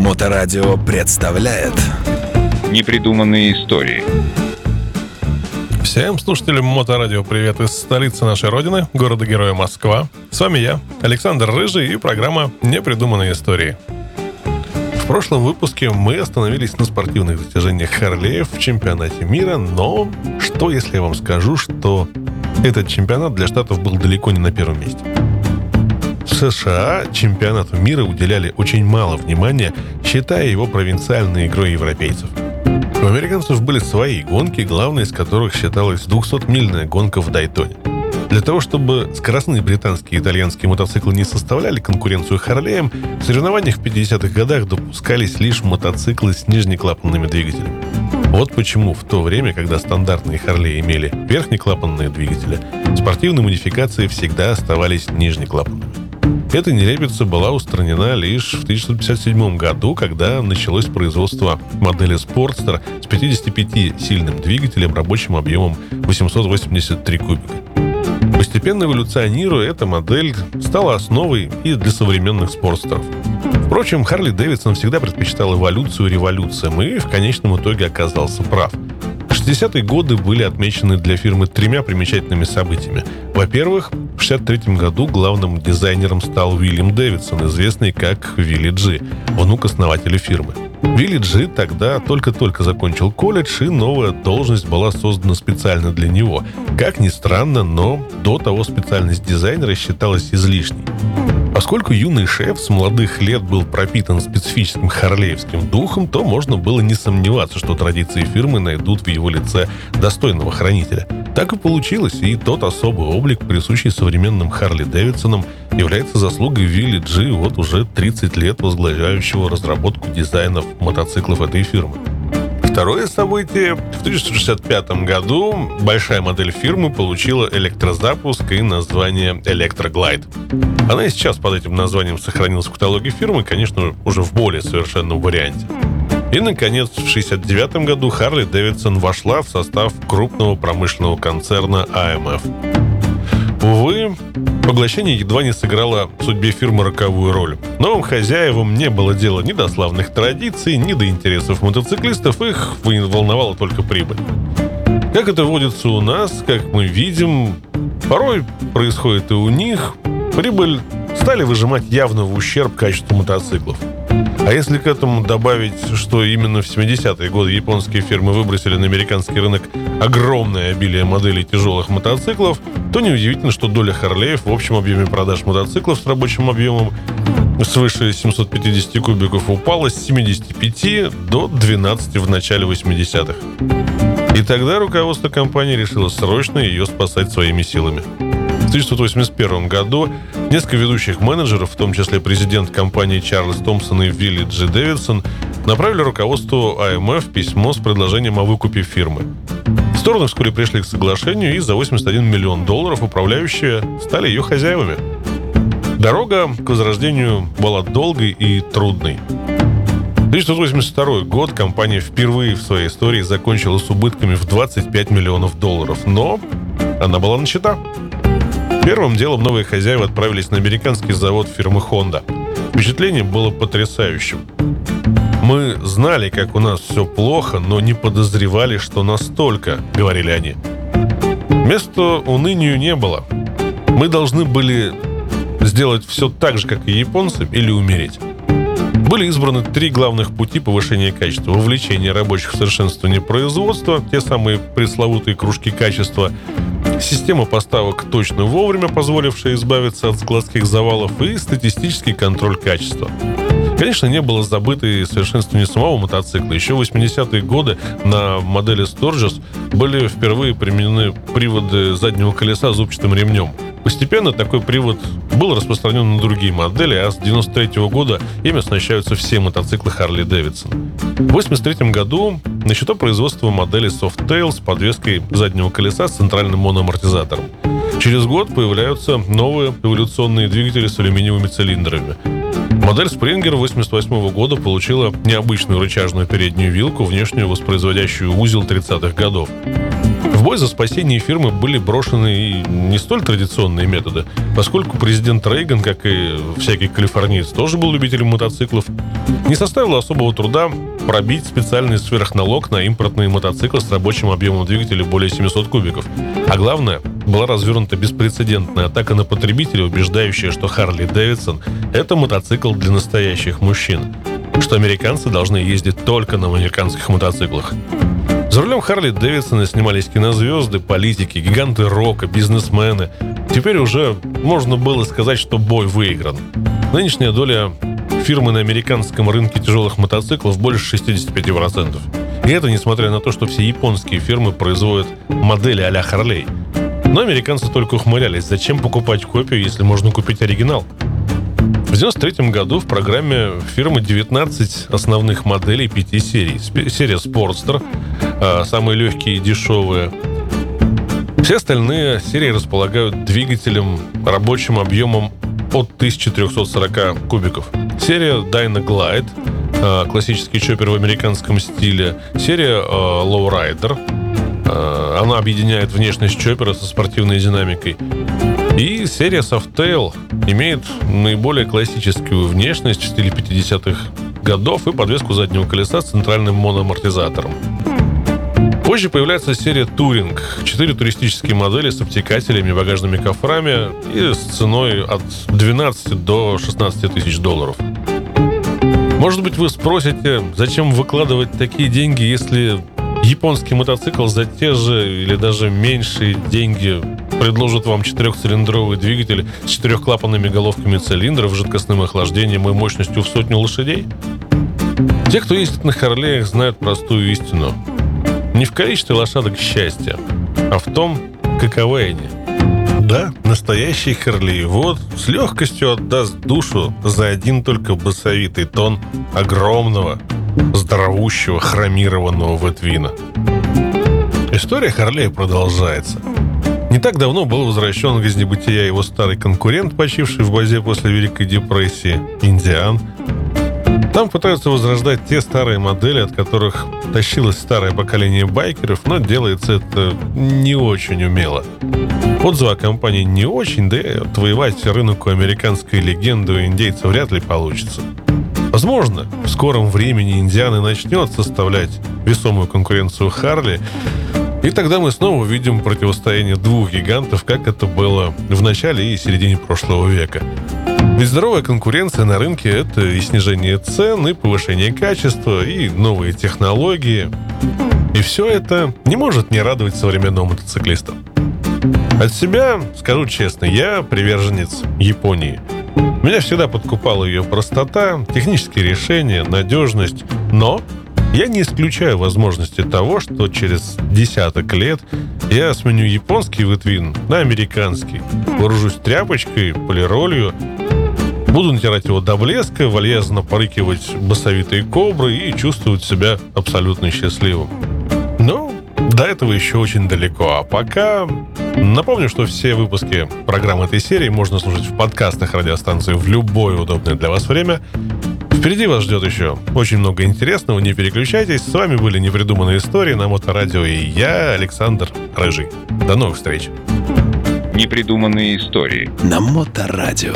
Моторадио представляет Непридуманные истории Всем слушателям Моторадио привет из столицы нашей родины, города-героя Москва. С вами я, Александр Рыжий и программа «Непридуманные истории». В прошлом выпуске мы остановились на спортивных достижениях Харлеев в чемпионате мира, но что если я вам скажу, что этот чемпионат для Штатов был далеко не на первом месте? США чемпионату мира уделяли очень мало внимания, считая его провинциальной игрой европейцев. У американцев были свои гонки, главной из которых считалась 200-мильная гонка в Дайтоне. Для того, чтобы скоростные британские и итальянские мотоциклы не составляли конкуренцию Харлеям, в соревнованиях в 50-х годах допускались лишь мотоциклы с нижнеклапанными двигателями. Вот почему в то время, когда стандартные Харлеи имели верхнеклапанные двигатели, спортивные модификации всегда оставались нижнеклапанными. Эта нелепица была устранена лишь в 1957 году, когда началось производство модели Sportster с 55-сильным двигателем рабочим объемом 883 кубика. Постепенно эволюционируя, эта модель стала основой и для современных спортстеров. Впрочем, Харли Дэвидсон всегда предпочитал эволюцию революциям и в конечном итоге оказался прав. 60-е годы были отмечены для фирмы тремя примечательными событиями. Во-первых, в 1963 году главным дизайнером стал Уильям Дэвидсон, известный как Вилли Джи, внук основателя фирмы. Вилли Джи тогда только-только закончил колледж, и новая должность была создана специально для него. Как ни странно, но до того специальность дизайнера считалась излишней. Поскольку юный шеф с молодых лет был пропитан специфическим харлеевским духом, то можно было не сомневаться, что традиции фирмы найдут в его лице достойного хранителя. Так и получилось, и тот особый облик, присущий современным Харли Дэвидсонам, является заслугой Вилли Джи вот уже 30 лет возглавляющего разработку дизайнов мотоциклов этой фирмы. Второе событие. В 1965 году большая модель фирмы получила электрозапуск и название Electroglide. Она и сейчас под этим названием сохранилась в каталоге фирмы, конечно, уже в более совершенном варианте. И, наконец, в 1969 году Харли Дэвидсон вошла в состав крупного промышленного концерна AMF. Увы, поглощение едва не сыграло в судьбе фирмы роковую роль. Новым хозяевам не было дела ни до славных традиций, ни до интересов мотоциклистов, их волновала только прибыль. Как это водится у нас, как мы видим, порой происходит и у них, прибыль стали выжимать явно в ущерб качеству мотоциклов. А если к этому добавить, что именно в 70-е годы японские фирмы выбросили на американский рынок огромное обилие моделей тяжелых мотоциклов, то неудивительно, что доля Харлеев в общем объеме продаж мотоциклов с рабочим объемом свыше 750 кубиков упала с 75 до 12 в начале 80-х. И тогда руководство компании решило срочно ее спасать своими силами. В 1981 году несколько ведущих менеджеров, в том числе президент компании Чарльз Томпсон и Вилли Джи Дэвидсон, направили руководству АМФ письмо с предложением о выкупе фирмы. Стороны вскоре пришли к соглашению, и за 81 миллион долларов управляющие стали ее хозяевами. Дорога к возрождению была долгой и трудной. 1982 год компания впервые в своей истории закончила с убытками в 25 миллионов долларов, но она была начата. Первым делом новые хозяева отправились на американский завод фирмы Honda. Впечатление было потрясающим. «Мы знали, как у нас все плохо, но не подозревали, что настолько», — говорили они. Места унынию не было. Мы должны были сделать все так же, как и японцы, или умереть. Были избраны три главных пути повышения качества. Вовлечение рабочих в совершенствование производства, те самые пресловутые кружки качества, система поставок точно вовремя, позволившая избавиться от складских завалов, и статистический контроль качества. Конечно, не было забыто и совершенствование самого мотоцикла. Еще в 80-е годы на модели Sturgis были впервые применены приводы заднего колеса зубчатым ремнем. Постепенно такой привод был распространен на другие модели, а с 93 года ими оснащаются все мотоциклы Harley Davidson. В 83 году на счету производства модели Softail с подвеской заднего колеса с центральным моноамортизатором. Через год появляются новые эволюционные двигатели с алюминиевыми цилиндрами. Модель Springer 88 года получила необычную рычажную переднюю вилку, внешнюю воспроизводящую узел 30-х годов. В бой за спасение фирмы были брошены и не столь традиционные методы, поскольку президент Рейган, как и всякий калифорниец, тоже был любителем мотоциклов, не составило особого труда пробить специальный сверхналог на импортные мотоциклы с рабочим объемом двигателя более 700 кубиков. А главное, была развернута беспрецедентная атака на потребителей, убеждающая, что Харли Дэвидсон – это мотоцикл для настоящих мужчин, что американцы должны ездить только на американских мотоциклах. За рулем Харли Дэвидсона снимались кинозвезды, политики, гиганты рока, бизнесмены. Теперь уже можно было сказать, что бой выигран. Нынешняя доля фирмы на американском рынке тяжелых мотоциклов больше 65%. И это несмотря на то, что все японские фирмы производят модели а-ля Харлей. Но американцы только ухмылялись, зачем покупать копию, если можно купить оригинал. В 1993 году в программе фирмы 19 основных моделей пяти серий. Серия Sportster, а, самые легкие и дешевые. Все остальные серии располагают двигателем рабочим объемом от 1340 кубиков. Серия Dyna Glide, а, классический чоппер в американском стиле. Серия Lowrider, она объединяет внешность чоппера со спортивной динамикой. И серия Softail имеет наиболее классическую внешность в стиле 50-х годов и подвеску заднего колеса с центральным моноамортизатором. Позже появляется серия Touring. Четыре туристические модели с обтекателями, багажными кофрами и с ценой от 12 до 16 тысяч долларов. Может быть, вы спросите, зачем выкладывать такие деньги, если японский мотоцикл за те же или даже меньшие деньги предложит вам четырехцилиндровый двигатель с четырехклапанными головками цилиндров, жидкостным охлаждением и мощностью в сотню лошадей? Те, кто ездит на Харлеях, знают простую истину. Не в количестве лошадок счастья, а в том, каковы они. Да, настоящий Харлей вот с легкостью отдаст душу за один только басовитый тон огромного, здоровущего, хромированного ветвина. История Харлея продолжается. Не так давно был возвращен из небытия его старый конкурент, почивший в базе после Великой депрессии, Индиан, там пытаются возрождать те старые модели, от которых тащилось старое поколение байкеров, но делается это не очень умело. Отзывы о компании не очень, да и отвоевать рынок у американской легенды у индейцев вряд ли получится. Возможно, в скором времени Индианы начнет составлять весомую конкуренцию Харли, и тогда мы снова увидим противостояние двух гигантов, как это было в начале и середине прошлого века. Ведь конкуренция на рынке – это и снижение цен, и повышение качества, и новые технологии. И все это не может не радовать современного мотоциклиста. От себя, скажу честно, я приверженец Японии. Меня всегда подкупала ее простота, технические решения, надежность, но я не исключаю возможности того, что через десяток лет я сменю японский витвин на американский, вооружусь тряпочкой, полиролью Буду натирать его до блеска, вальяжно порыкивать басовитые кобры и чувствовать себя абсолютно счастливым. Но до этого еще очень далеко. А пока напомню, что все выпуски программы этой серии можно слушать в подкастах радиостанции в любое удобное для вас время. Впереди вас ждет еще очень много интересного, не переключайтесь. С вами были непридуманные истории на Моторадио и я, Александр Рыжий. До новых встреч. Непридуманные истории на Моторадио.